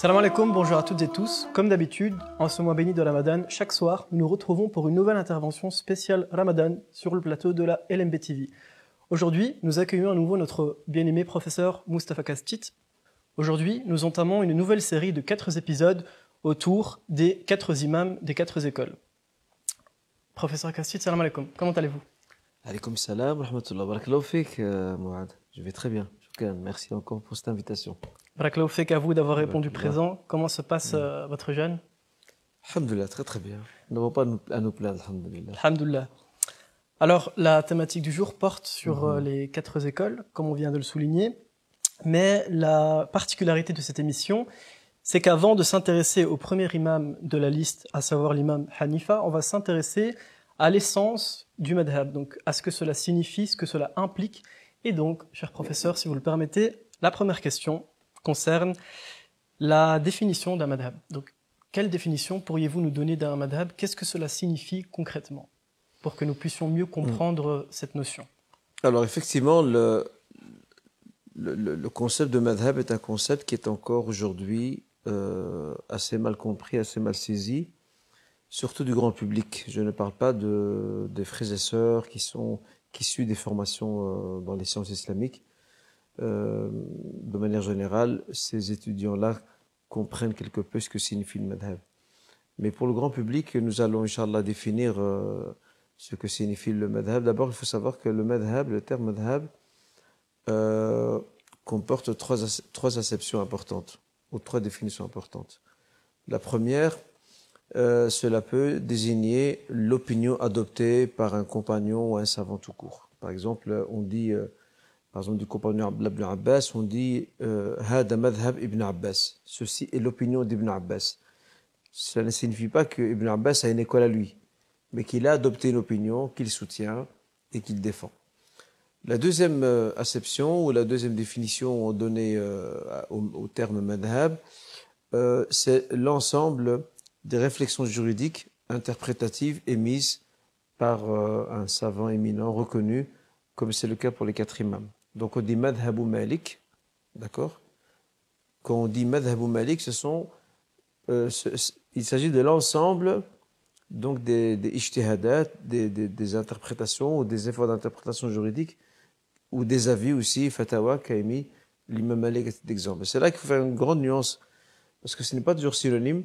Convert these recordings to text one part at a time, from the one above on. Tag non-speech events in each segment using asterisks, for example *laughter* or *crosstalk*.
Salam alaikum, bonjour à toutes et tous. Comme d'habitude, en ce mois béni de Ramadan, chaque soir, nous nous retrouvons pour une nouvelle intervention spéciale Ramadan sur le plateau de la LMB TV. Aujourd'hui, nous accueillons à nouveau notre bien-aimé professeur Mustafa Kastit. Aujourd'hui, nous entamons une nouvelle série de quatre épisodes autour des quatre imams des quatre écoles. Professeur Kastit, salam alaikum, comment allez-vous? Alaikum salam, rahmatullah, barakallahu fik, euh, Mouad. Je vais très bien. Merci encore pour cette invitation. Barakallahu à vous d'avoir répondu présent. Comment se passe euh, votre jeûne? Alhamdulillah, très très bien. Nous n'avons pas à nous- plaindre, alhamdulillah. Alhamdulillah. Alors, la thématique du jour porte sur Mhm. euh, les quatre écoles, comme on vient de le souligner. Mais la particularité de cette émission, c'est qu'avant de s'intéresser au premier imam de la liste, à savoir l'imam Hanifa, on va s'intéresser à l'essence du madhab, donc à ce que cela signifie, ce que cela implique. Et donc, cher professeur, si vous le permettez, la première question concerne la définition d'un madhab. Donc, quelle définition pourriez-vous nous donner d'un madhab? Qu'est-ce que cela signifie concrètement? Pour que nous puissions mieux comprendre cette notion Alors effectivement, le, le, le- le concept de madhab est un concept qui est encore aujourd'hui euh, assez mal compris, assez mal saisi, surtout du grand public. Je ne parle pas de, des frères et sœurs qui sont qui suivent des formations euh, dans les sciences islamiques. Euh, de manière générale, ces étudiants-là comprennent quelque peu ce que signifie le madhab. Mais pour le grand public, nous allons, Inch'Allah, définir euh, ce que signifie le madhab. D'abord, il faut savoir que le madhab, le terme madhab, comporte trois, trois acceptions importantes, ou trois définitions importantes. La première, euh, cela peut désigner l'opinion adoptée par un compagnon ou un savant tout court. Par exemple, on dit, euh, par exemple, du compagnon ibn Abbas, on dit euh, Hada madhab ibn Abbas. Ceci est l'opinion d'Ibn Abbas. Cela ne signifie pas que Ibn Abbas a une école à lui, mais qu'il a adopté une opinion qu'il soutient et qu'il défend. La deuxième acception ou la deuxième définition donnée au, au terme madhab, c'est l'ensemble des réflexions juridiques interprétatives émises par euh, un savant éminent reconnu, comme c'est le cas pour les quatre imams. Donc on dit madhabu malik, d'accord? Quand on dit madhabu malik, euh, il s'agit de l'ensemble donc des, des ijtihadat, des, des, interprétations ou des efforts d'interprétation juridique ou des avis aussi, fatawa, qu'a émis l'imam Malik à cet exemple. C'est là qu'il faut faire une grande nuance, parce que ce n'est pas toujours synonyme,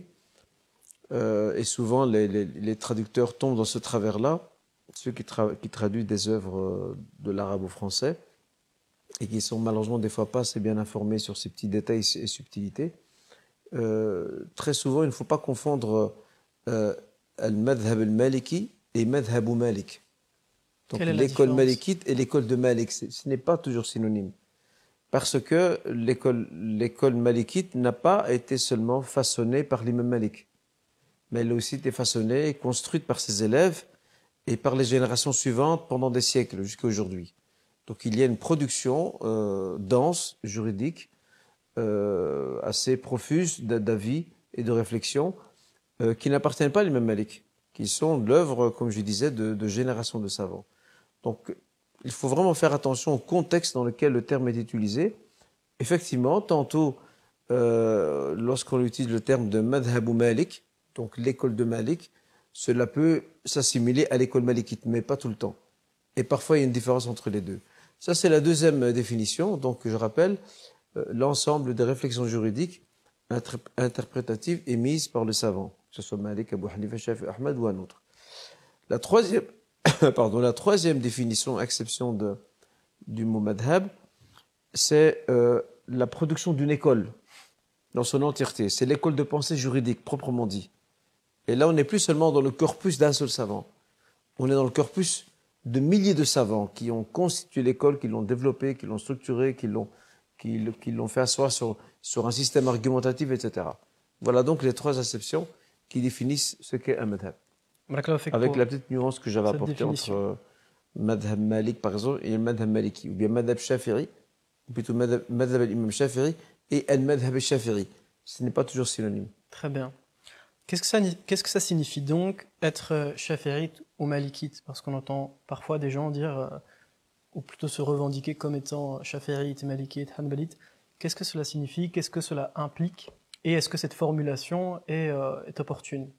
euh, et souvent les, les, les traducteurs tombent dans ce travers-là, ceux qui, tra- qui traduisent des œuvres euh, de l'arabe au français, et qui sont malheureusement des fois pas assez bien informés sur ces petits détails et subtilités. Euh, très souvent, il ne faut pas confondre al-madhab al-maliki et madhab malik. Donc l'école malikite et l'école de Malik, ce n'est pas toujours synonyme. Parce que l'école l'école malikite n'a pas été seulement façonnée par l'imam Malik, mais elle a aussi été façonnée et construite par ses élèves et par les générations suivantes pendant des siècles jusqu'à aujourd'hui. Donc il y a une production euh, dense, juridique, euh, assez profuse d'a- d'avis et de réflexions euh, qui n'appartiennent pas à l'imam Malik, qui sont l'œuvre, comme je disais, de, de générations de savants. Donc il faut vraiment faire attention au contexte dans lequel le terme est utilisé. Effectivement, tantôt, lorsqu'on utilise le terme de madhab ou malik, donc l'école de Malik, cela peut s'assimiler à l'école malikite, mais pas tout le temps. Et parfois, il y a une différence entre les deux. Ça, c'est la deuxième euh, définition. Donc, je rappelle, euh, l'ensemble des réflexions juridiques inter- interprétatives émises par le savant, que ce soit Malik, Abu Hanifa, Shafi, Ahmad ou un autre. La troisième, *coughs* pardon, la définition, exception du mot madhab, c'est euh, la production d'une école dans son entièreté. C'est l'école de pensée juridique, proprement dit. Et là, on n'est plus seulement dans le corpus d'un seul savant. On est dans le corpus de milliers de savants qui ont constitué l'école, qui l'ont développée, qui l'ont structurée, qui l'ont qui, l'ont fait asseoir sur, sur un système argumentatif, etc. Voilà donc les trois acceptions qui définissent ce qu'est un madhab. Avec la petite nuance que j'avais apportée entre définition. euh, madhab malik, par exemple, et madhab maliki, ou bien madhab shafiri, ou plutôt madhab, madhab al-imam shafiri et al-madhab al-shafiri. Ce n'est pas toujours synonyme. Très bien. Qu'est-ce que ça, signifie donc être euh, chaférite ou malikite? Parce qu'on entend parfois des gens dire, euh, ou plutôt se revendiquer comme étant chaférite, malikite, hanbalite. Qu'est-ce que cela signifie? Qu'est-ce que cela implique? Et est-ce que cette formulation est, euh, opportune?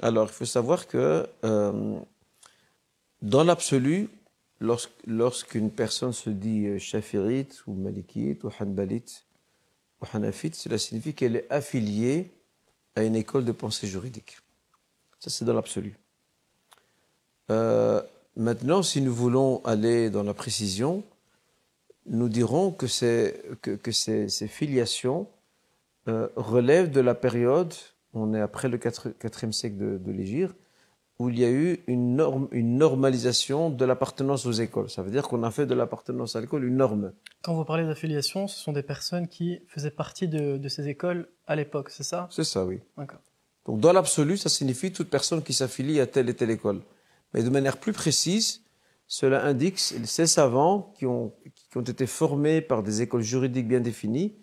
Alors, il faut savoir que euh, dans l'absolu, lorsqu'une personne se dit euh, shafirite ou malikite ou hanbalite ou hanafite, cela signifie qu'elle est affiliée à une école de pensée juridique. Ça, c'est dans l'absolu. Euh, maintenant, si nous voulons aller dans la précision, nous dirons que, ces, filiations euh, relèvent de la période, on est après le 4, e siècle de, de où il y a eu une, norme, une normalisation de l'appartenance aux écoles. Ça veut dire qu'on a fait de l'appartenance à l'école une norme. Quand vous parlez d'affiliation, ce sont des personnes qui faisaient partie de, de ces écoles à l'époque, c'est ça? C'est ça, oui. D'accord. Donc dans l'absolu, ça signifie toute personne qui s'affilie à telle et telle école. Mais de manière plus précise, cela indique ces savants qui ont, qui ont été formés par des écoles juridiques bien définies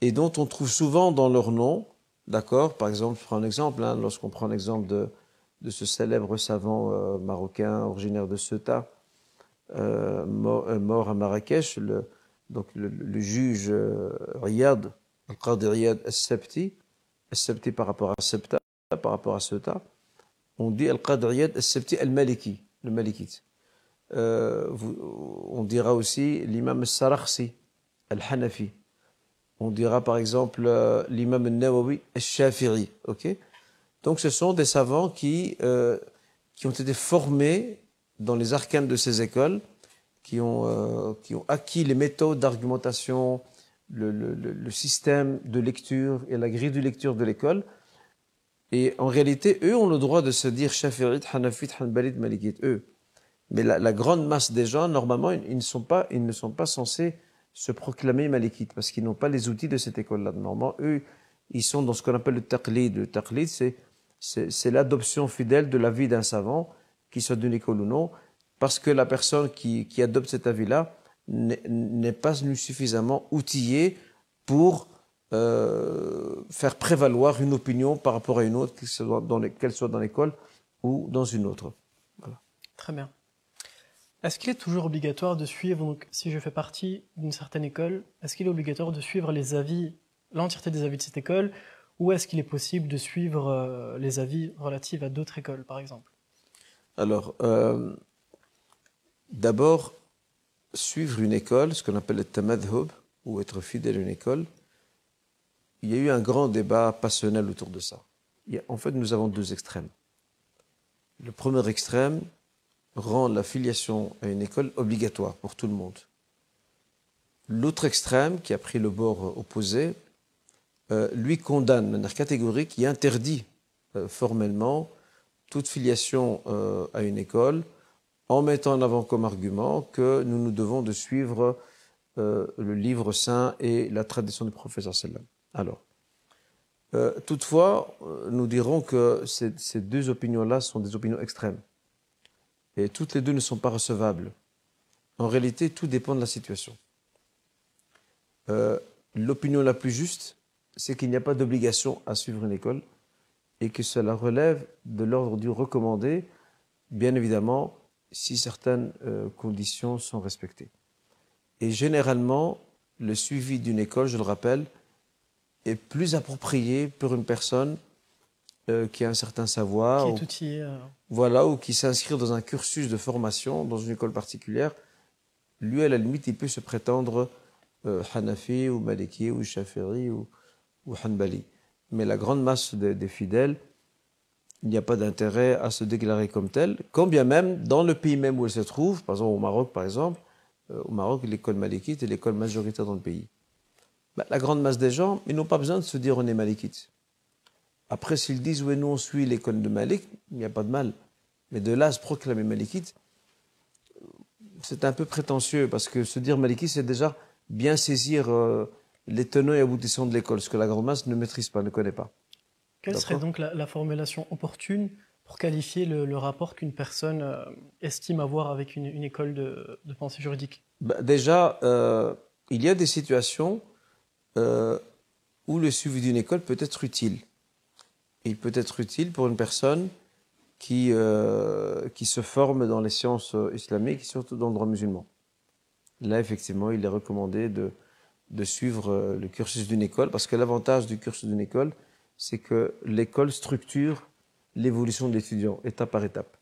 et dont on trouve souvent dans leur nom, d'accord? Par exemple, je prends un exemple, hein, lorsqu'on prend l'exemple de de ce célèbre savant euh, marocain originaire de Ceuta, euh, euh, mort, à Marrakech, le, donc le, juge Riyad, Al-Qadi Riyad Al-Sabti, Al-Sabti par rapport à Septa, par rapport à Ceuta, on dit Al-Qadi Riyad Al-Sabti Al-Maliki, le Malikite. on dira aussi l'imam Al-Sarakhsi, Al-Hanafi. On dira par exemple l'imam Al-Nawawi Al-Shafiri, ok? Donc ce sont des savants qui, euh, qui ont été formés dans les arcanes de ces écoles, qui ont, euh, qui ont acquis les méthodes d'argumentation, le, le, système de lecture et la grille de lecture de l'école. Et en réalité, eux ont le droit de se dire Shafi'it, Hanafit, Hanbalit, Malikit, eux. Mais la, la, grande masse des gens, normalement, ils, ne sont pas, ils ne sont pas censés se proclamer Malikites parce qu'ils n'ont pas les outils de cette école-là. Normalement, eux, ils sont dans ce qu'on appelle le taqlid. Le taqlid, c'est c'est l'adoption fidèle de l'avis d'un savant, qu'il soit d'une école ou non, parce que la personne qui, adopte cet avis-là n'est pas suffisamment outillée pour euh, faire prévaloir une opinion par rapport à une autre, qu'elle soit dans l'école ou dans une autre. Très bien. Est-ce qu'il est toujours obligatoire de suivre, si je fais partie d'une certaine école, est-ce qu'il est obligatoire de suivre les avis, l'entièreté des avis de cette école, ou est-ce qu'il est possible de suivre euh, les avis relatifs à d'autres écoles, par exemple? Alors, euh, d'abord, suivre une école, ce qu'on appelle le tamadhub, ou être fidèle à une école, il y a eu un grand débat passionnel autour de ça. en fait, nous avons deux extrêmes. Le premier extrême rend l'affiliation à une école obligatoire pour tout le monde. L'autre extrême, qui a pris le bord opposé, euh, lui condamne de manière catégorique, il interdit euh, formellement toute filiation euh, à une école en mettant en avant comme argument que nous nous devons de suivre le livre saint et la tradition du professeur sallam. Alors, toutefois, nous dirons que ces, ces deux opinions-là sont des opinions extrêmes. Et toutes les deux ne sont pas recevables. En réalité, tout dépend de la situation. L'opinion la plus juste, c'est qu'il n'y a pas d'obligation à suivre une école et que cela relève de l'ordre du recommandé, bien évidemment, si certaines euh, conditions sont respectées. Et généralement, le suivi d'une école, je le rappelle, est plus approprié pour une personne euh, qui a un certain savoir. Qui est outillé. Euh. Voilà, ou qui s'inscrit dans un cursus de formation dans une école particulière. Lui, à la limite, il peut se prétendre Hanafi ou Maliki ou Shafiri ou, ou Hanbali. Mais la grande masse des, fidèles, il n'y a pas d'intérêt à se déclarer comme tel, quand bien même dans le pays même où elle se trouve, par exemple au Maroc par exemple, euh, au Maroc l'école malikite est l'école majoritaire dans le pays. Bah, la grande masse des gens, ils n'ont pas besoin de se dire on est malikite. Après s'ils disent oui nous on suit l'école de Malik, il n'y a pas de mal. Mais de là à se proclamer malikite, c'est un peu prétentieux parce que se dire malikite c'est déjà bien saisir euh, les tenants et aboutissants de l'école, ce que la grande masse ne maîtrise pas, ne connaît pas. Quelle serait donc la, formulation opportune pour qualifier le, rapport qu'une personne euh, estime avoir avec une, école de, pensée juridique? Bah, Déjà, euh, il y a des situations euh, où le suivi d'une école peut être utile. Il peut être utile pour une personne qui, qui se forme dans les sciences islamiques, surtout dans le droit musulman. Là, effectivement, il est recommandé de, de suivre euh, le cursus d'une école, parce que l'avantage du cursus d'une école, c'est que l'école structure l'évolution de l'étudiant, étape par étape.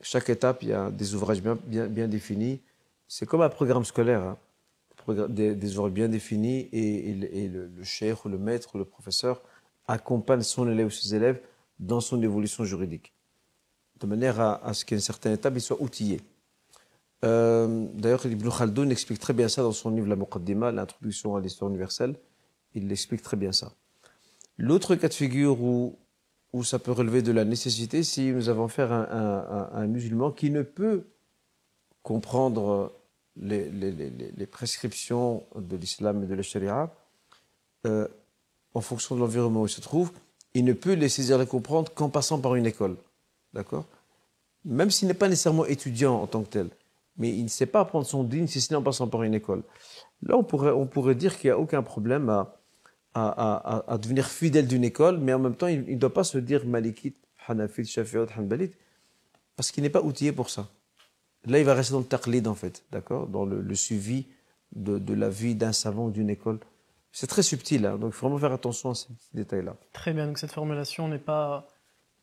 Chaque étape, il y a des ouvrages bien, bien, définis. C'est comme un programme scolaire, hein. des, ouvrages bien définis, et, et, le, le chef, ou le maître, ou le professeur accompagne son élève ou ses élèves dans son évolution juridique, de manière à, à ce qu'à une certaine étape, il soit outillé. Euh, D'ailleurs, Ibn Khaldoun explique très bien ça dans son livre La Muqaddima, l'introduction à l'histoire universelle. Il explique très bien ça. L'autre cas de figure où, où ça peut relever de la nécessité, si nous avons affaire à un, musulman qui ne peut comprendre les, prescriptions de l'islam et de la charia, euh, en fonction de l'environnement où il se trouve, il ne peut les saisir et comprendre qu'en passant par une école. D'accord? Même s'il n'est pas nécessairement étudiant en tant que tel mais il ne sait pas apprendre son digne si ce n'est en passant par une école. Là, on pourrait, on pourrait dire qu'il n'y a aucun problème à, à, à, devenir fidèle d'une école, mais en même temps, il ne doit pas se dire malikite, hanafite, shafi'ot, hanbalite, parce qu'il n'est pas outillé pour ça. Là, il va rester dans le taqlid, en fait, d'accord Dans le, le, suivi de, de la vie d'un savant ou d'une école. C'est très subtil, hein, donc il faut vraiment faire attention à ces détails-là. Très bien, donc cette formulation n'est pas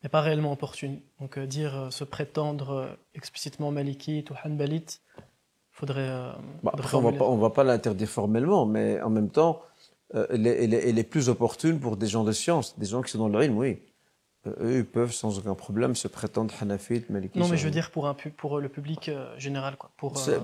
n'est pas réellement opportune. Donc euh, dire euh, se prétendre euh, explicitement malikite ou hanbalite, faudrait. Bah, après, on va pas, on va pas l'interdire formellement, mais en même temps, euh, elle, est, elle, est, elle, est, plus opportune pour des gens de science, des gens qui sont dans le rythme, oui. Euh, eux, ils peuvent sans aucun problème se prétendre hanafite, malikite. Non, mais je veux dire pour un pour le public général, quoi. Pour, c'est,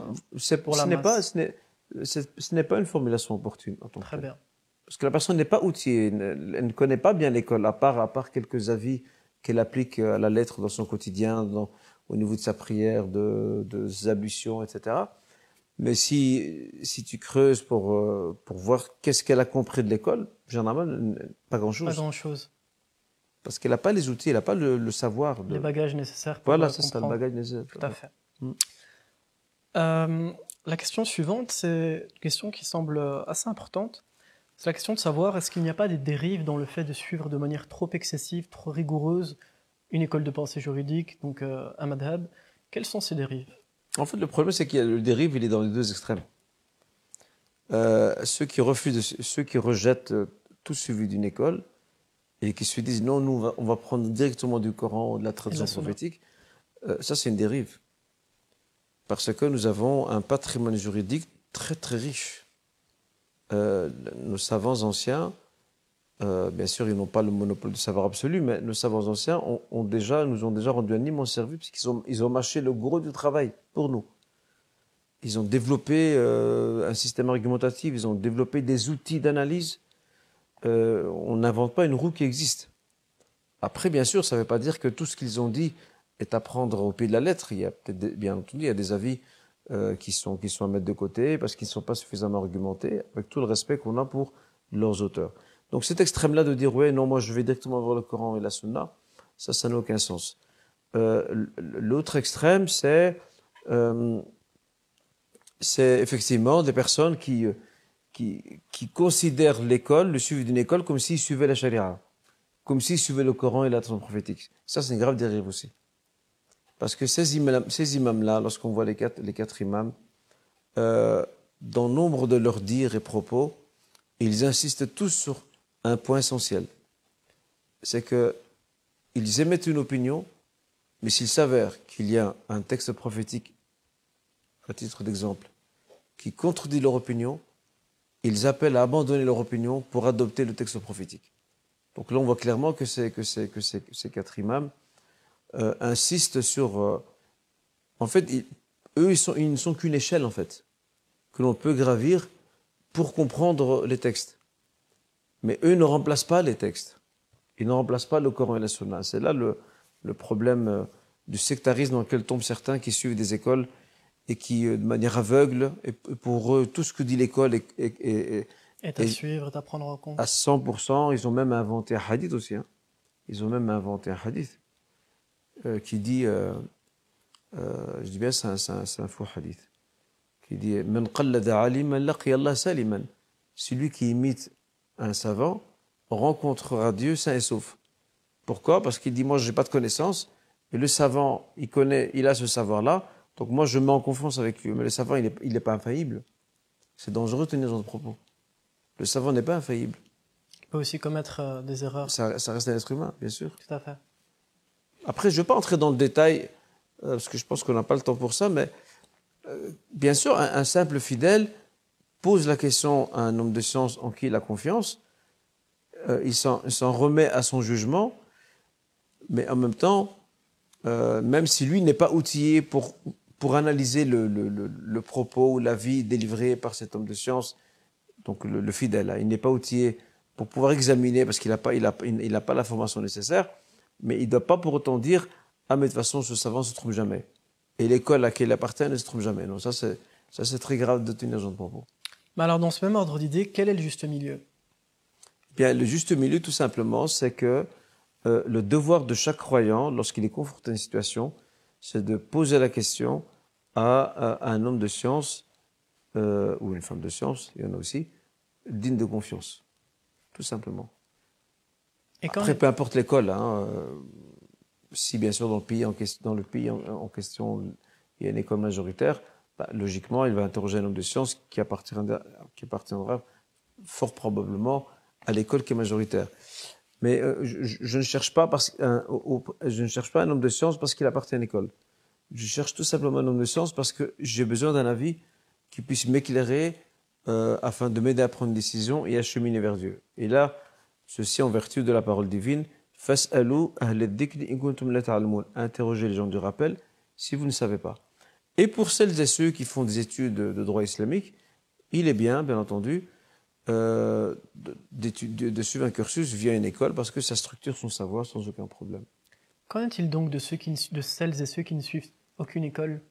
pour ce n'est pas, ce n'est, pas une formulation opportune. En tant Très bien. Parce que la personne n'est pas outillée, elle, elle ne connaît pas bien l'école, à part, à part quelques avis qu'elle applique à la lettre dans son quotidien, dans, au niveau de sa prière, de, de ses ablutions, etc. Mais si, si tu creuses pour, euh, pour voir qu'est-ce qu'elle a compris de l'école, généralement, pas grand-chose. Pas grand-chose. Parce qu'elle n'a pas les outils, elle n'a pas le, le savoir. De... Les bagages nécessaires. Pour voilà, c'est ça, le bagage nécessaire. Tout à fait. Mm. Euh, la question suivante, c'est une question qui semble assez importante. C'est la question de savoir est-ce qu'il n'y a pas des dérives dans le fait de suivre de manière trop excessive, trop rigoureuse une école de pensée juridique, donc euh, un madhab? Quelles sont ces dérives? En fait, le problème, c'est qu'il y a le dérive, il est dans les deux extrêmes. Euh, ceux qui refusent, ceux qui rejettent tout suivi d'une école et qui se disent non, nous, on va, on va prendre directement du Coran ou de la tradition prophétique, euh, ça, c'est une dérive. Parce que nous avons un patrimoine juridique très, très riche euh, nos savants anciens, euh, bien sûr, ils n'ont pas le monopole du savoir absolu, mais nos savants anciens ont, déjà, nous ont déjà rendu un immense service puisqu'ils ont, ils ont mâché le gros du travail pour nous. Ils ont développé euh, un système argumentatif, ils ont développé des outils d'analyse. On n'invente pas une roue qui existe. Après, bien sûr, ça ne veut pas dire que tout ce qu'ils ont dit est à prendre au pied de la lettre. Il y a peut-être, bien entendu, il y a des avis euh, qui, sont, qui sont à mettre de côté parce qu'ils ne sont pas suffisamment argumentés, avec tout le respect qu'on a pour leurs auteurs. Donc cet extrême-là de dire, ouais, non, moi je vais directement voir le Coran et la Sunna, ça, ça n'a aucun sens. Euh, L'autre extrême, c'est euh, effectivement des personnes qui, qui, qui considèrent l'école, le suivi d'une école, comme s'ils suivaient la charia, comme s'ils suivaient le Coran et la tradition prophétique. Ça, c'est une grave dérive aussi. Parce que ces imams-là, lorsqu'on voit les quatre, imams, euh, dans nombre de leurs dires et propos, ils insistent tous sur un point essentiel. C'est que ils émettent une opinion, mais s'il s'avère qu'il y a un texte prophétique, à titre d'exemple, qui contredit leur opinion, ils appellent à abandonner leur opinion pour adopter le texte prophétique. Donc là, on voit clairement que ces quatre imams euh, insistent sur. Euh, en fait, ils, eux, ils, sont, ils ne sont qu'une échelle, en fait, que l'on peut gravir pour comprendre les textes. Mais eux ne remplacent pas les textes. Ils ne remplacent pas le Coran et la Sunna. C'est là le, le problème euh, du sectarisme dans lequel tombent certains qui suivent des écoles et qui, de manière aveugle, et pour eux, tout ce que dit l'école est, est, est, est, à suivre, à prendre en compte. À 100%, ils ont même inventé un hadith aussi. Hein. Ils ont même inventé un hadith euh, qui dit, euh, euh, je dis bien, c'est un, un, un, faux hadith, qui dit. Celui qui imite un savant rencontrera Dieu sain et sauf. Pourquoi? Parce qu'il dit Moi, je n'ai pas de connaissance, et le savant, il connaît, il a ce savoir-là, donc moi, je mets en confiance avec lui. Mais le savant, il n'est il est pas infaillible. C'est dangereux de tenir ce genre de propos. Le savant n'est pas infaillible. Il peut aussi commettre des erreurs. Ça, ça reste un être humain, bien sûr. Tout à fait. Après, je ne vais pas entrer dans le détail, euh, parce que je pense qu'on n'a pas le temps pour ça, mais euh, bien sûr, un, simple fidèle pose la question à un homme de science en qui il a confiance, euh, il s'en remet à son jugement, mais en même temps, même si lui n'est pas outillé pour, pour analyser le, le, propos ou l'avis délivré par cet homme de science, donc le, le fidèle, hein, il n'est pas outillé pour pouvoir examiner parce qu'il n'a pas, il a, pas la formation nécessaire, mais il ne doit pas pour autant dire Ah, mais de toute façon, ce savant ne se trompe jamais. Et l'école à laquelle il appartient ne se trompe jamais. Non, ça, c'est, ça, c'est très grave de tenir ce genre de propos. Mais alors, dans ce même ordre d'idée, quel est le juste milieu? Bien, le juste milieu, tout simplement, c'est que euh, le devoir de chaque croyant, lorsqu'il est confronté à une situation, c'est de poser la question à, à- à un homme de science euh, ou une femme de science, il y en a aussi, digne de confiance, tout simplement. Et quand Après, peu importe l'école, hein, euh, si bien sûr dans le pays en, ques- dans le pays en, en question il y a une école majoritaire, bah, logiquement il va interroger un homme de science qui appartiendra, qui appartiendra fort probablement à l'école qui est majoritaire. Mais euh, je, ne cherche pas parce un, au- je ne cherche pas un homme de science parce qu'il appartient à une école. Je cherche tout simplement un homme de science parce que j'ai besoin d'un avis qui puisse m'éclairer euh, afin de m'aider à prendre une décision et à cheminer vers Dieu. Et là, ceci en vertu de la parole divine. Interrogez les gens du rappel si vous ne savez pas. Et pour celles et ceux qui font des études de, droit islamique, il est bien, bien entendu, euh, de, d'étu- de- de suivre un cursus via une école parce que ça structure son savoir sans aucun problème. Qu'en est-il donc de, ceux qui ne- de celles et ceux qui ne suivent aucune école?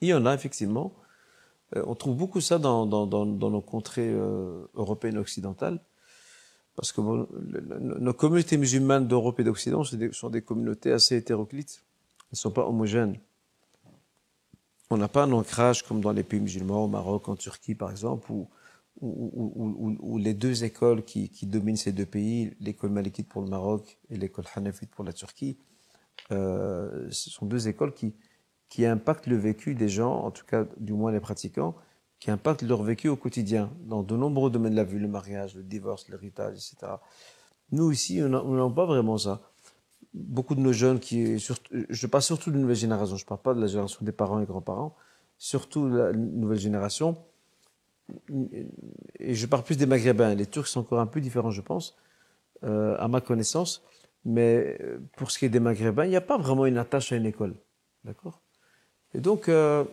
Il y en a effectivement. Euh, on trouve beaucoup ça dans, dans, dans, dans nos contrées euh, européennes occidentales. Parce que nos communautés musulmanes d'Europe et d'Occident sont des communautés assez hétéroclites. Elles ne sont pas homogènes. On n'a pas un ancrage comme dans les pays musulmans, au Maroc, en Turquie par exemple, où, les deux écoles qui, dominent ces deux pays, l'école malikite pour le Maroc et l'école hanafite pour la Turquie, euh, sont deux écoles qui impactent le vécu des gens, en tout cas du moins les pratiquants, qui impactent leur vécu au quotidien, dans de nombreux domaines de la vie, le mariage, le divorce, l'héritage, etc. Nous ici, on n'a pas vraiment ça. Beaucoup de nos jeunes qui, je parle surtout de nouvelle génération, je ne parle pas de la génération des parents et grands-parents, surtout la nouvelle génération, et je parle plus des Maghrébins, les Turcs sont encore un peu différents, je pense, euh, à ma connaissance, mais euh, pour ce qui est des Maghrébins, il n'y a pas vraiment une attache à une école. D'accord? Et donc, euh,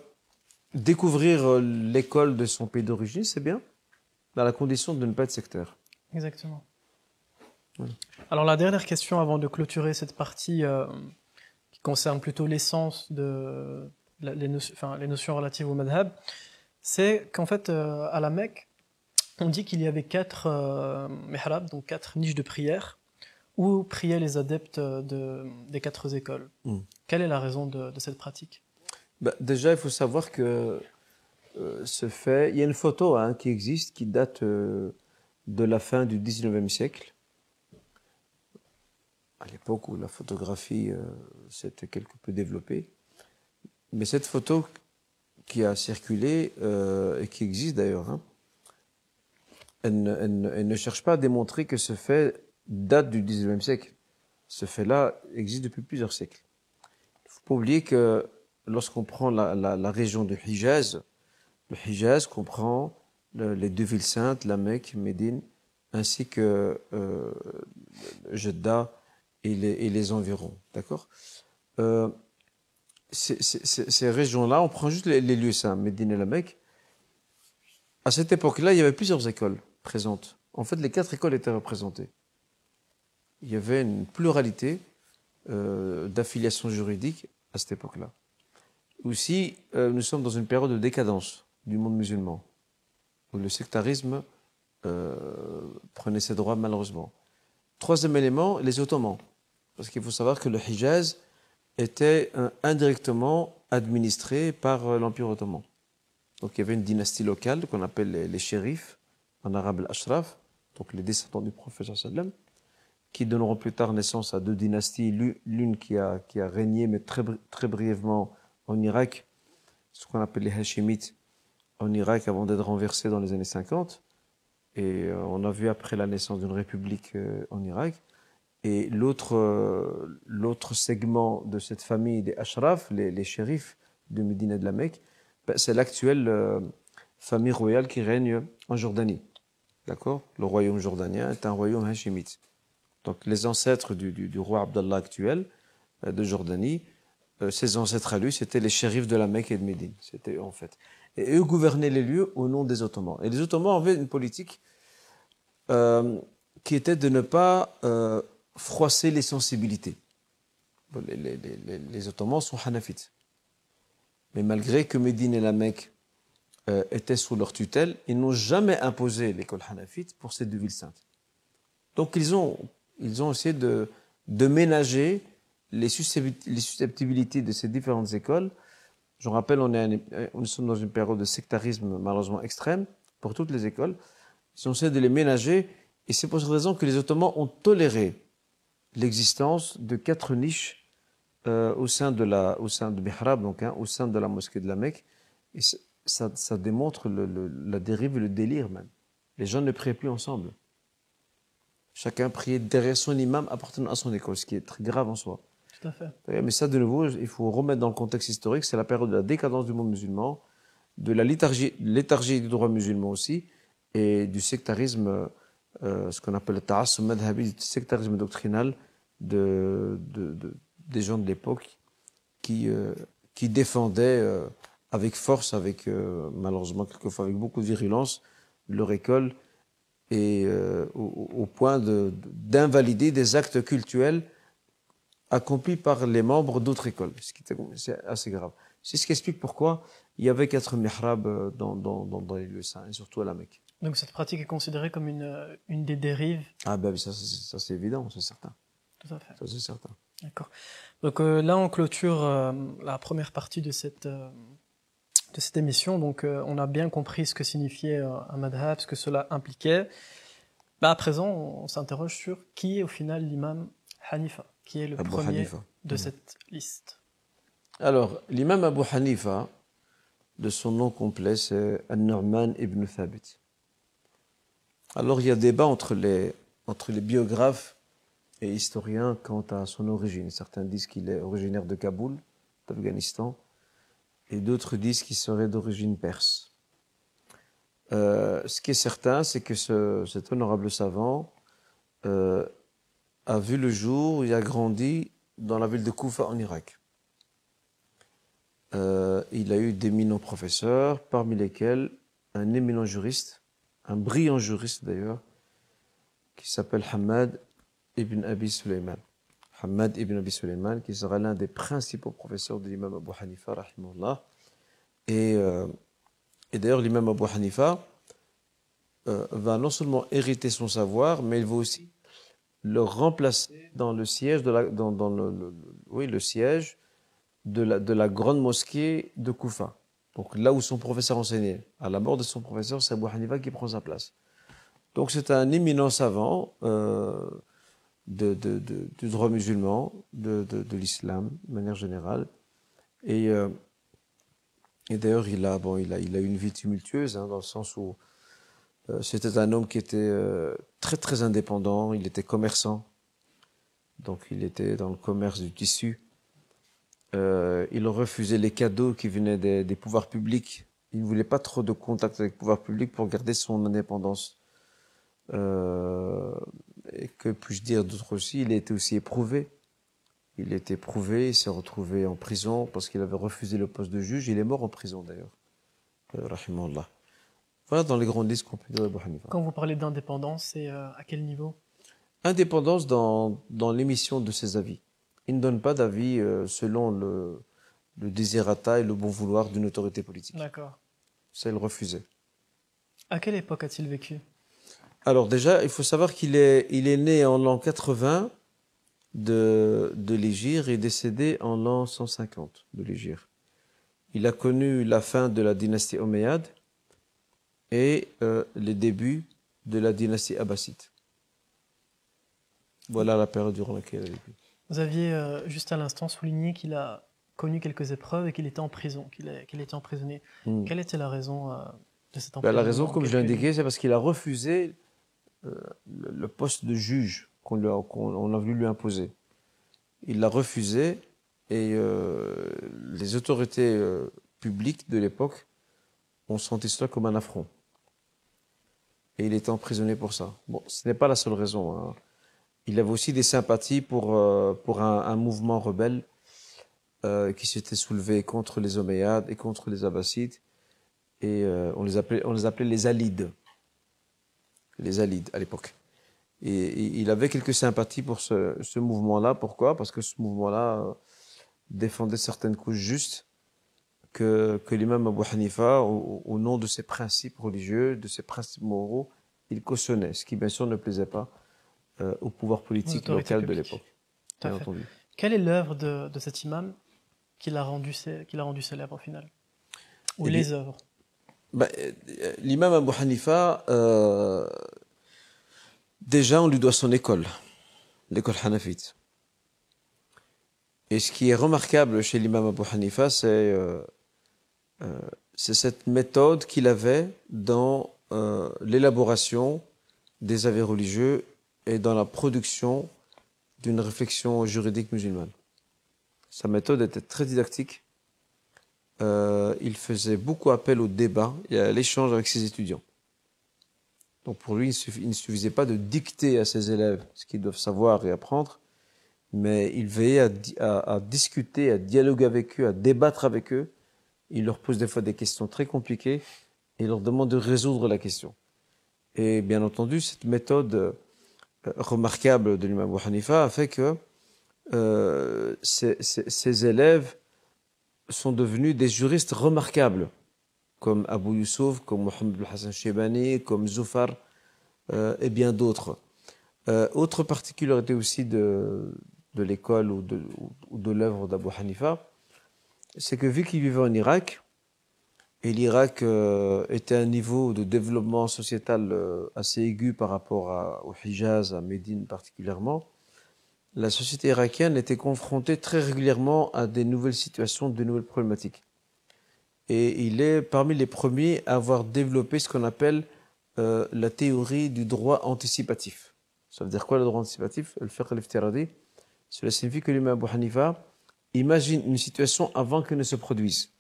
découvrir euh, l'école de son pays d'origine, c'est bien, dans la condition de ne pas être sectaire. Exactement. Alors la dernière question avant de clôturer cette partie euh, qui concerne plutôt l'essence de la- les, notions, enfin, les notions relatives au madhab, c'est qu'en fait euh, à la Mecque, on dit qu'il y avait quatre euh, mihrab, donc quatre niches de prière, où priaient les adeptes de, des quatre écoles. Mm. Quelle est la raison de, de cette pratique? Bah, déjà, il faut savoir que euh, ce fait, il y a une photo hein, qui existe qui date euh, de la fin du 19e siècle, à l'époque où la photographie euh, s'était quelque peu développée. Mais cette photo qui a circulé euh, et qui existe d'ailleurs, hein, elle, ne- cherche pas à démontrer que ce fait date du 19e siècle. Ce fait-là existe depuis plusieurs siècles. Il ne faut pas oublier que lorsqu'on prend la, région de Hijaz, le Hijaz comprend le- les deux villes saintes, la Mecque, Médine, ainsi que euh, Jeddah et les, environs. D'accord? Euh, ces- régions-là, on prend juste les, les lieux saints, Médine et la Mecque. À cette époque-là, il y avait plusieurs écoles présentes. En fait, les quatre écoles étaient représentées. Il y avait une pluralité euh, d'affiliations juridiques à cette époque-là. Aussi, euh, nous sommes dans une période de décadence du monde musulman, où le sectarisme euh, prenait ses droits malheureusement. Troisième élément, les Ottomans. Parce qu'il faut savoir que le Hijaz était euh, indirectement administré par euh, l'Empire ottoman. Donc il y avait une dynastie locale qu'on appelle les, les shérifs, en arabe l'Ashraf, donc les descendants du prophète sallam, qui donneront plus tard naissance à deux dynasties, l'u- l'une qui a, qui a régné, mais très, très brièvement en Irak, ce qu'on appelle les Hashimites, en Irak avant d'être renversé dans les années 50. Et euh, on a vu après la naissance d'une république euh, en Irak. Et l'autre euh, l'autre segment de cette famille des Ashraf, les, les shérifs de et de la Mecque, ben, c'est l'actuelle famille royale qui règne en Jordanie. D'accord? Le royaume jordanien est un royaume hachimite. Donc les ancêtres du, du, roi Abdallah actuel de Jordanie, ses ancêtres à lui, c'était les shérifs de la Mecque et de Médine. C'était en fait. Et eux gouvernaient les lieux au nom des Ottomans. Et les Ottomans avaient une politique euh, qui était de ne pas euh, froisser les sensibilités. Les, Ottomans sont hanafites. Mais malgré que Médine et la Mecque euh, étaient sous leur tutelle, ils n'ont jamais imposé l'école hanafite pour ces deux villes saintes. Donc ils ont, ils ont essayé de, de ménager les suscepti- les susceptibilités de ces différentes écoles. Je rappelle, on, est euh, nous sommes dans une période de sectarisme malheureusement extrême pour toutes les écoles. Ils ont essayé de les ménager et c'est pour cette raison que les Ottomans ont toléré l'existence de quatre niches euh, au sein de la, au sein de donc hein, au sein de la mosquée de la Mecque. Et ça, démontre la dérive et le délire même. Les gens ne priaient plus ensemble. Chacun priait derrière son imam appartenant à son école, ce qui est très grave en soi. Euh, Mais ça, de nouveau, il faut remettre dans le contexte historique, c'est la période de la décadence du monde musulman, de la léthargie, du droit musulman aussi, et du sectarisme, euh, ce qu'on appelle le ta'assum madhabi, sectarisme doctrinal de, de- de- des gens de l'époque qui, euh, défendaient euh, avec force, avec malheureusement quelquefois avec beaucoup de virulence, leur école, et au, point de- d'invalider des actes cultuels accomplis par les membres d'autres écoles, ce qui assez grave. C'est ce qui explique pourquoi il y avait quatre mihrabs euh, dans, dans, dans, dans les lieux saints, et surtout à la Mecque. Donc cette pratique est considérée comme une, euh, une des dérives. Ah ben ça, c'est- ça c'est évident, c'est certain. Tout à fait. Ça c'est certain. D'accord. Donc euh, là, on clôture euh, la première partie de cette, euh, de cette émission. Donc on a bien compris ce que signifiait un madhab, ce que cela impliquait. Bah, à présent, on, s'interroge sur qui est au final l'imam Hanifa, qui est le Abu premier Hanifa. de Mhm. cette liste. Alors, l'imam Abu Hanifa, de son nom complet, c'est An-Nu'man ibn Thabit. Alors, il y a débat entre les, entre les biographes et historiens quant à son origine. Certains disent qu'il est originaire de Kaboul, d'Afghanistan, et d'autres disent qu'il serait d'origine perse. Euh, ce qui est certain, c'est que ce- cet honorable savant euh, a vu le jour, il a grandi dans la ville de Koufa en Irak. Euh, il a eu d'éminents professeurs, parmi lesquels un éminent juriste, un brillant juriste d'ailleurs, qui s'appelle Hamad ibn Abi Sulaiman. Hamad ibn Abi Sulaiman, qui sera l'un des principaux professeurs de l'imam Abu Hanifa, rahimahullah. Et, euh, et d'ailleurs, l'imam Abu Hanifa euh, va non seulement hériter son savoir, mais il va aussi le remplacer dans le siège de la, dans, le, oui, le siège de la, de la grande mosquée de Koufa. Donc là où son professeur enseignait. À la mort de son professeur, c'est Abu Hanifa qui prend sa place. Donc c'est un éminent savant euh, de, de- du droit musulman, de, de- l'islam, de manière générale. Et, euh, et d'ailleurs, il a, bon, il, a, il a une vie tumultueuse, hein, dans le sens où c'était un homme qui était euh, très très indépendant, il était commerçant, donc il était dans le commerce du tissu. Euh, il refusait les cadeaux qui venaient des, pouvoirs publics. Il ne voulait pas trop de contact avec le pouvoir public pour garder son indépendance. Euh, et que puis-je dire d'autre aussi? Il a été aussi éprouvé. Il a été éprouvé, il s'est retrouvé en prison parce qu'il avait refusé le poste de juge. Il est mort en prison d'ailleurs. Euh. Voilà dans les grandes listes qu'on peut dire d'Abu Hanifa. Quand vous parlez d'indépendance, c'est euh, à quel niveau? Indépendance dans, dans l'émission de ses avis. Il ne donne pas d'avis euh, selon le, le désirata et le bon vouloir d'une autorité politique. D'accord. Ça, il refusait. À quelle époque a-t-il vécu? Alors déjà, il faut savoir qu'il est, il est né en l'an 80 de, de l'Égir et décédé en l'an 150 de l'Égir. Il a connu la fin de la dynastie Omeyyade et euh, les débuts de la dynastie Abbasside. Voilà la période durant laquelle il a vécu. Vous aviez euh, juste à l'instant souligné qu'il a connu quelques épreuves et qu'il était en prison, qu'il a- qu'il était emprisonné. Hmm. Quelle était la raison euh, de cet Ben, emprisonnement la raison, comme je l'ai indiqué, c'est parce qu'il a refusé le, le poste de juge qu'on lui a, qu'on- on a voulu lui imposer. Il l'a refusé et les autorités publiques de l'époque ont senti cela comme un affront. Et il était emprisonné pour ça. Bon, ce n'est pas la seule raison. hein. Il avait aussi des sympathies pour, euh, pour un, mouvement rebelle euh, qui s'était soulevé contre les Omeyyades et contre les Abbassides et euh, on, les appelait, on les appelait les Alides. Les Alides à l'époque. Et, il avait quelques sympathies pour ce, ce mouvement-là. Pourquoi? Parce que ce mouvement-là défendait certaines couches justes que, que l'imam Abu Hanifa, au, au nom de ses principes religieux, de ses principes moraux, il cautionnait, ce qui bien sûr ne plaisait pas euh, au pouvoir politique local de l'époque. Quelle est l'œuvre de, de cet imam qui l'a rendu, qui rendu célèbre au final? Ou Eh les bien- œuvres? Ben, euh, L'imam Abu Hanifa, euh, déjà on lui doit son école, l'école hanafite. Et ce qui est remarquable chez l'imam Abu Hanifa, c'est euh, c'est cette méthode qu'il avait dans euh, l'élaboration des avis religieux et dans la production d'une réflexion juridique musulmane. Sa méthode était très didactique. Euh, il faisait beaucoup appel au débat et à l'échange avec ses étudiants. Donc pour lui, il, ne suffisait pas de dicter à ses élèves ce qu'ils doivent savoir et apprendre, mais il veillait à discuter, à dialoguer avec eux, à débattre avec eux. Il leur pose des fois des questions très compliquées et il leur demande de résoudre la question. Et bien entendu, cette méthode euh, remarquable de l'imam Hanifa a fait que euh, ses, ses élèves sont devenus des juristes remarquables, comme Abu Yusuf, comme Mohamed Hassan Shebani, comme Zufar euh, et bien d'autres. Euh, autre particularité aussi de, l'école ou de, de l'œuvre d'Abu Hanifa, c'est que vu qu'il vivait en Irak, et l'Irak euh, était à un niveau de développement sociétal euh, assez aigu par rapport à, au Hijaz, à Médine particulièrement, la société irakienne était confrontée très régulièrement à des nouvelles situations, de nouvelles problématiques. Et il est parmi les premiers à avoir développé ce qu'on appelle euh, la théorie du droit anticipatif. Ça veut dire quoi le droit anticipatif? Cela signifie que l'imam Abu Hanifa imagine une situation avant qu'elle ne se produise.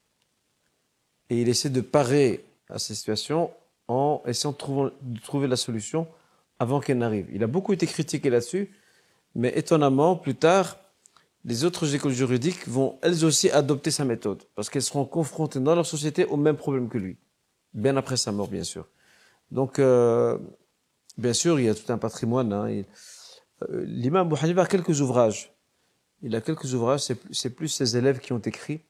Et il essaie de parer à ces situations en essayant de trouver, la solution avant qu'elle n'arrive. Il a beaucoup été critiqué là-dessus, mais étonnamment, plus tard, les autres écoles juridiques vont elles aussi adopter sa méthode, parce qu'elles seront confrontées dans leur société au même problème que lui, bien après sa mort, bien sûr. Donc, euh, bien sûr, il y a tout un patrimoine. Hein, euh, L'imam Abu a quelques ouvrages. Il a quelques ouvrages, c'est plus- ses élèves qui ont écrit,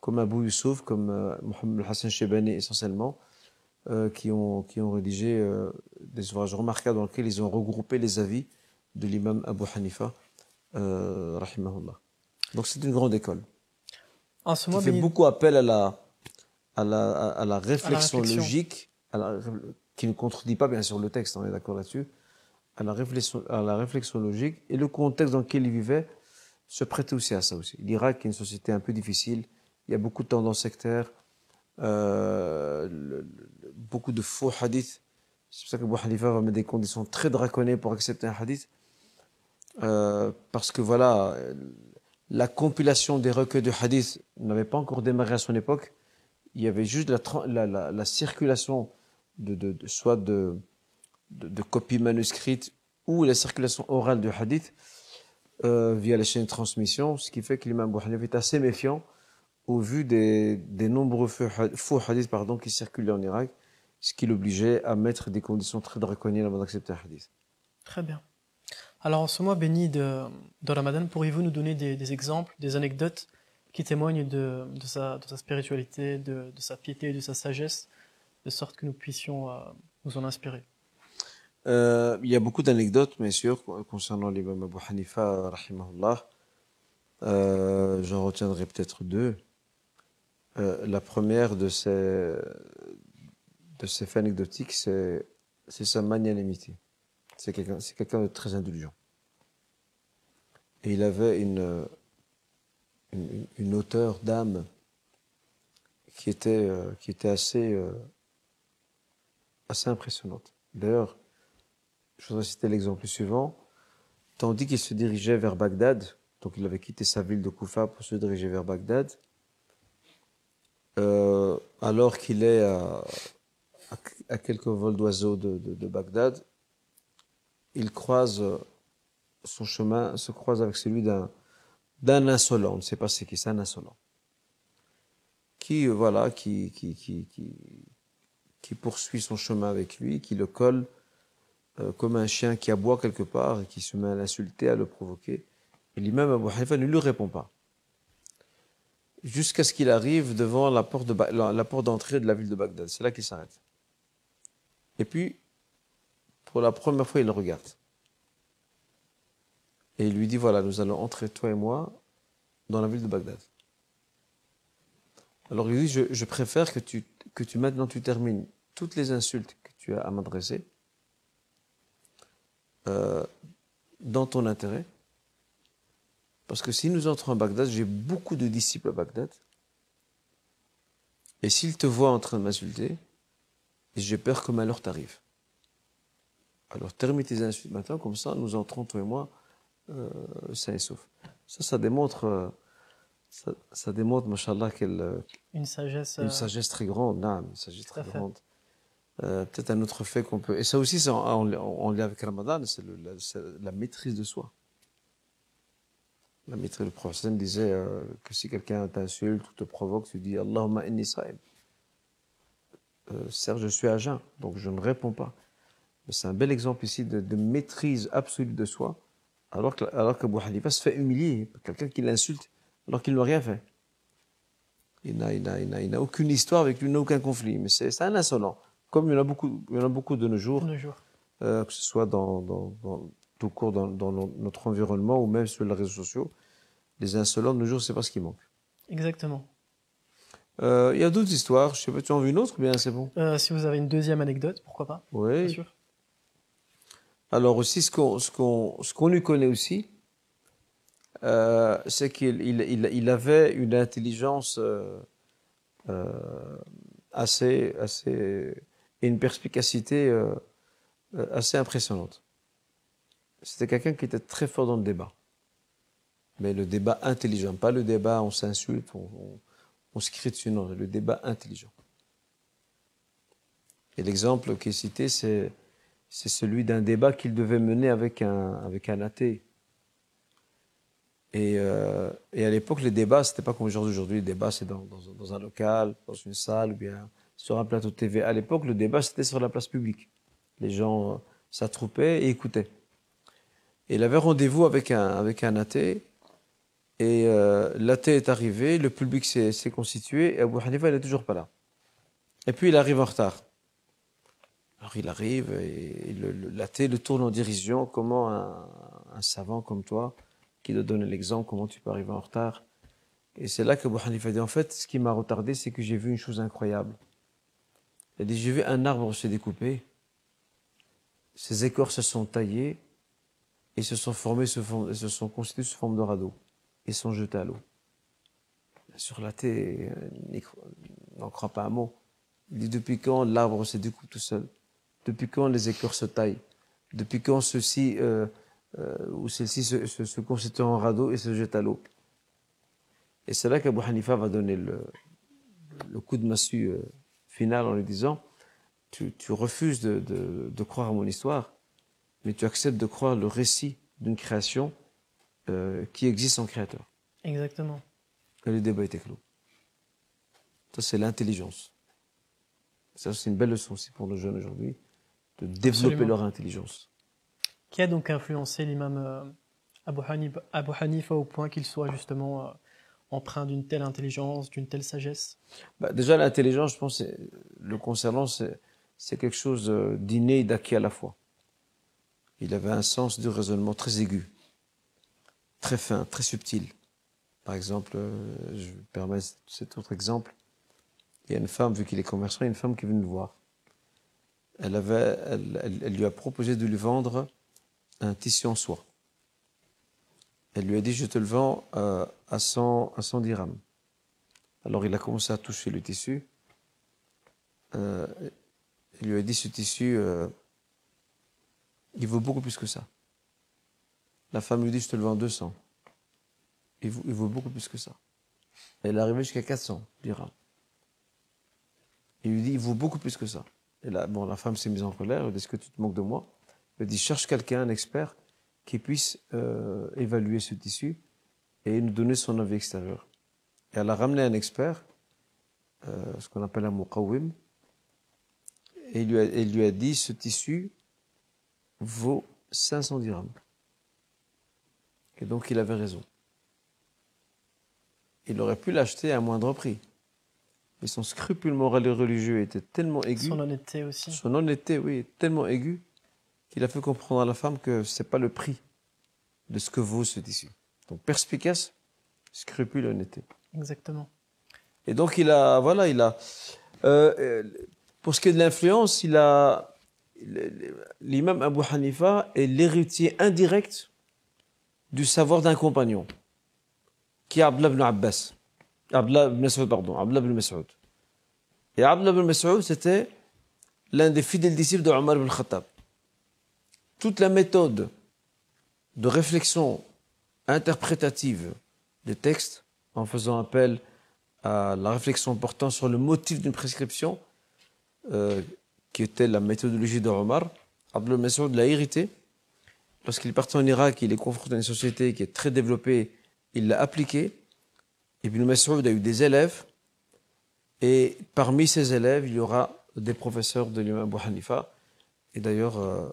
comme Abu Yusuf, comme euh, Mohamed Hassan Shebani essentiellement, euh, qui, ont, qui ont rédigé euh, des ouvrages remarquables dans lesquels ils ont regroupé les avis de l'imam Abu Hanifa, euh, rahimahullah. Donc c'est une grande école En ce qui mois fait beaucoup appel à la, à la, à- à la réflexion logique, à la réf- qui ne contredit pas bien sûr le texte, on est d'accord là-dessus, à la, réflexion, à la réflexion logique et le contexte dans lequel il vivait se prêtait aussi à ça aussi. L'Irak est une société un peu difficile, il y a beaucoup de tendances sectaires, euh, beaucoup de faux hadiths. C'est pour ça que Abu va mettre des conditions très draconnées pour accepter un hadith. Euh, parce que voilà, la compilation des recueils de hadith n'avait pas encore démarré à son époque. Il y avait juste la, la, la, la circulation de, de, de- soit de, de, de copies manuscrites ou la circulation orale du hadith euh, via les chaînes de transmission, ce qui fait que l'imam Abu Hanifa est assez méfiant au vu des, nombreux faux ha- faux hadiths pardon, qui circulaient en Irak, ce qui l'obligeait à mettre des conditions très draconiennes avant d'accepter un hadith. Très bien. Alors, en ce mois béni de, de Ramadan, pourriez-vous nous donner des, exemples, des anecdotes qui témoignent de, de, sa, spiritualité, de, de sa piété, de sa sagesse, de sorte que nous puissions euh, nous en inspirer? Euh, il y a beaucoup d'anecdotes, bien sûr, concernant l'imam Abu Hanifa, rahimahullah. Euh, J'en retiendrai peut-être deux. Euh, la première de ces, de ces faits anecdotiques, c'est sa magnanimité. C'est quelqu'un de très indulgent. Et il avait une, une, une hauteur d'âme qui était, euh, qui était assez, assez impressionnante. D'ailleurs, je voudrais citer l'exemple suivant. Tandis qu'il se dirigeait vers Bagdad, donc il avait quitté sa ville de Koufa pour se diriger vers Bagdad, euh, alors qu'il est à, à, quelques vols d'oiseaux de, Bagdad, il croise euh, son chemin, se croise avec celui d'un d'un insolent. On ne sait pas c'est qui, c'est un insolent. Qui, euh, voilà, qui, qui, qui, qui poursuit son chemin avec lui, qui le colle euh, comme un chien qui aboie quelque part et qui se met à l'insulter, à le provoquer. Et l'imam Abu Hanifa ne lui répond pas. Jusqu'à ce qu'il arrive devant la porte, d'entrée de la ville de Bagdad. C'est là qu'il s'arrête. Et puis, pour la première fois, il le regarde. Et il lui dit, voilà, nous allons entrer, toi et moi, dans la ville de Bagdad. Alors il lui dit, je, je préfère que tu, que tu maintenant tu termines toutes les insultes que tu as à m'adresser euh, dans ton intérêt. Parce que si nous entrons à Bagdad, j'ai beaucoup de disciples à Bagdad. Et s'ils te voient en train de m'insulter, j'ai peur que malheur t'arrive. Alors termine tes insultes maintenant, comme ça nous entrons, toi et moi, euh, sains et saufs. Ça, ça démontre, euh, ça, ça démontre, machallah, quelle, euh, Une sagesse. une sagesse très grande, non, une sagesse très grande. Euh, Peut-être un autre fait qu'on peut. Et ça aussi, c'est en, en, en avec Ramadan, c'est la, maîtrise de soi. La maîtrise, le prophète disait euh, que si quelqu'un t'insulte ou te provoque, tu dis Allahumma inni sa'im. Euh, certes, je suis à jeun, donc je ne réponds pas. Mais c'est un bel exemple ici de, maîtrise absolue de soi, alors que alors qu'Abu Hanifa se fait humilier, quelqu'un qui l'insulte alors qu'il n'a rien fait. Il n'a, aucune histoire avec lui, il n'a aucun conflit. Mais c'est un insolent. Comme il y en a beaucoup, il y en a beaucoup de nos jours, de nos jours. euh, que ce soit dans, dans, dans, tout court dans, dans no- notre environnement ou même sur les réseaux sociaux. Les insolents de nos jours, c'est pas ce qui manque. Exactement. Euh, il y a d'autres histoires. Je sais pas, tu en veux une autre ou bien c'est bon? Euh, si vous avez une deuxième anecdote, pourquoi pas? Bien Oui. sûr. Alors aussi, ce qu'on, ce qu'on, ce qu'on lui connaît aussi, euh, c'est qu'il il, il, il avait une intelligence assez, assez, une perspicacité euh, assez impressionnante. C'était quelqu'un qui était très fort dans le débat. Mais le débat intelligent, pas le débat on s'insulte, on, on, se crie dessus, non, le débat intelligent. Et l'exemple qui est cité, c'est c'est celui d'un débat qu'il devait mener avec un, avec un athée. Et, euh, et à l'époque, les débats, c'était pas comme. Aujourd'hui, les débats, c'est dans, dans, dans un local, dans une salle, ou bien sur un plateau TV. À l'époque, le débat, c'était sur la place publique. Les gens euh, s'attroupaient et écoutaient. Et il avait rendez-vous avec un, avec un athée. Et euh, l'athée est arrivé, le public s'est constitué, et Abu Hanifa, il n'est toujours pas là. Et puis, il arrive en retard. Alors il arrive et l'athée le tourne en dérision. Comment un, savant comme toi, qui te donne l'exemple, comment tu peux arriver en retard? Et c'est là que Abu Hanifa dit, en fait, ce qui m'a retardé, c'est que j'ai vu une chose incroyable. Il a dit, j'ai vu un arbre se découper, ses écorces se sont taillées et se sont formées, se, form- se sont constituées sous forme de radeau et sont jetées à l'eau. Euh, n'y cro- n'en croit pas un mot. Il dit, depuis quand l'arbre se découpe tout seul? Depuis quand les écorces se taillent? Depuis quand ceci euh, euh, ou celle-ci se, se, constitue en radeau et se jette à l'eau? Et c'est là qu'Abu Hanifa va donner le, le coup de massue euh, final en lui disant tu, tu refuses de, de, de croire à mon histoire, mais tu acceptes de croire le récit d'une création euh, qui existe en créateur. Exactement. Que le débat était clos. Ça, c'est l'intelligence. Ça, c'est une belle leçon aussi pour nos jeunes aujourd'hui, de développer Absolument. leur intelligence. Qui a donc influencé l'imam euh, Abu, Hanif- Abu Hanifa au point qu'il soit justement euh, empreint d'une telle intelligence, d'une telle sagesse? Bah, déjà, l'intelligence, je pense, le concernant, c'est quelque chose euh, d'inné et d'acquis à la fois. Il avait un sens du raisonnement très aigu, très fin, très subtil. Par exemple, euh, je me permets cet autre exemple. Il y a une femme, vu qu'il est commerçant, il y a une femme qui est venue le voir. Elle lui a proposé de lui vendre un tissu en soie. Elle lui a dit, je te le vends à, 100, à 100 dirhams. Alors il a commencé à toucher le tissu. Euh, il lui a dit, ce tissu, euh, il vaut beaucoup plus que ça. La femme lui dit, je te le vends 200. Il vaut, il vaut beaucoup plus que ça. Elle est arrivée jusqu'à 400 dirhams. Il lui dit, il vaut beaucoup plus que ça. Et là, bon, la femme s'est mise en colère. Elle dit, est-ce que tu te moques de moi? Elle dit, cherche quelqu'un, un expert, qui puisse euh, évaluer ce tissu et nous donner son avis extérieur. Et elle a ramené un expert, euh, ce qu'on appelle un muqawwim, et il lui, a, lui a dit, ce tissu vaut 500 dirhams. Et donc il avait raison. Il aurait pu l'acheter à un moindre prix. Mais son scrupule moral et religieux était tellement aigu. Son honnêteté aussi. Son honnêteté, oui, tellement aigu qu'il a fait comprendre à la femme que c'est pas le prix de ce que vaut ce tissu. Donc perspicace, scrupule, honnêteté. Exactement. Et donc il a, voilà, il a. Euh, euh, pour ce qui est de l'influence, il a. L'imam Abu Hanifa est l'héritier indirect du savoir d'un compagnon, qui est Abdullah ibn Abbas. Abdullah ibn Mas'ud, pardon, Abdullah ibn Mas'ud. Et Abdullah ibn Mas'ud, c'était l'un des fidèles disciples de Omar ibn Khattab. Toute la méthode de réflexion interprétative des textes, en faisant appel à la réflexion portant sur le motif d'une prescription, euh, qui était la méthodologie de Omar, Abdullah Mas'ud l'a hérité. Lorsqu'il est parti en Irak, il est confronté à une société qui est très développée, il l'a appliqué. Ibn Mas'ud a eu des élèves, et parmi ces élèves, il y aura des professeurs de l'imam Abu Hanifa. Et d'ailleurs, euh,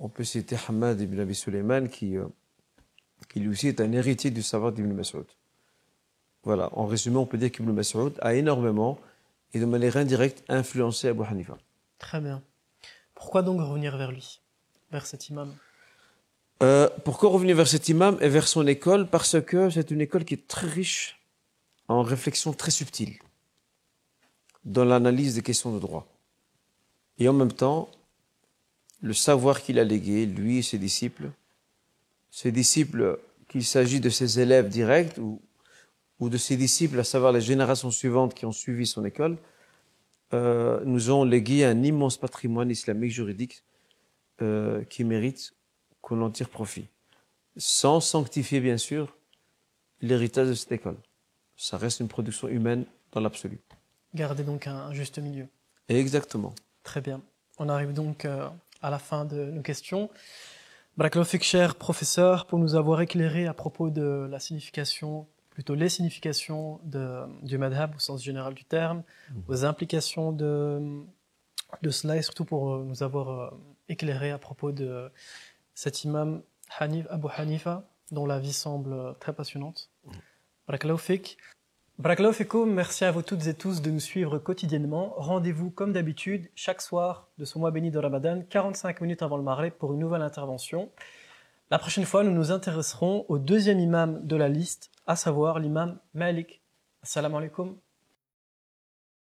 on peut citer Hamad ibn Abi Sulaiman, qui, euh, qui lui aussi est un héritier du savoir d'Ibn Mas'ud. Voilà, en résumé, on peut dire qu'Ibn Mas'ud a énormément et de manière indirecte influencé Abu Hanifa. Très bien. Pourquoi donc revenir vers lui, vers cet imam? Euh, Pourquoi revenir vers cet imam et vers son école? Parce que c'est une école qui est très riche en réflexion très subtile dans l'analyse des questions de droit. Et en même temps, le savoir qu'il a légué, lui et ses disciples, ses disciples, qu'il s'agit de ses élèves directs ou, ou de ses disciples, à savoir les générations suivantes qui ont suivi son école, euh, nous ont légué un immense patrimoine islamique juridique euh, qui mérite qu'on en tire profit, sans sanctifier bien sûr l'héritage de cette école ça reste une production humaine dans l'absolu. Garder donc un juste milieu. Exactement. Très bien. On arrive donc euh, à la fin de nos questions. Barakalofik, cher professeur, pour nous avoir éclairé à propos de la signification, plutôt les significations de, du madhab au sens général du terme, mmh. aux implications de, de cela et surtout pour euh, nous avoir euh, éclairé à propos de cet imam Hanif, Abu Hanifa, dont la vie semble très passionnante. Mmh. Barakallahu merci à vous toutes et tous de nous suivre quotidiennement. Rendez-vous comme d'habitude chaque soir de ce mois béni de Ramadan, 45 minutes avant le Maghreb pour une nouvelle intervention. La prochaine fois, nous nous intéresserons au deuxième imam de la liste, à savoir l'imam Malik. Assalamu alaikum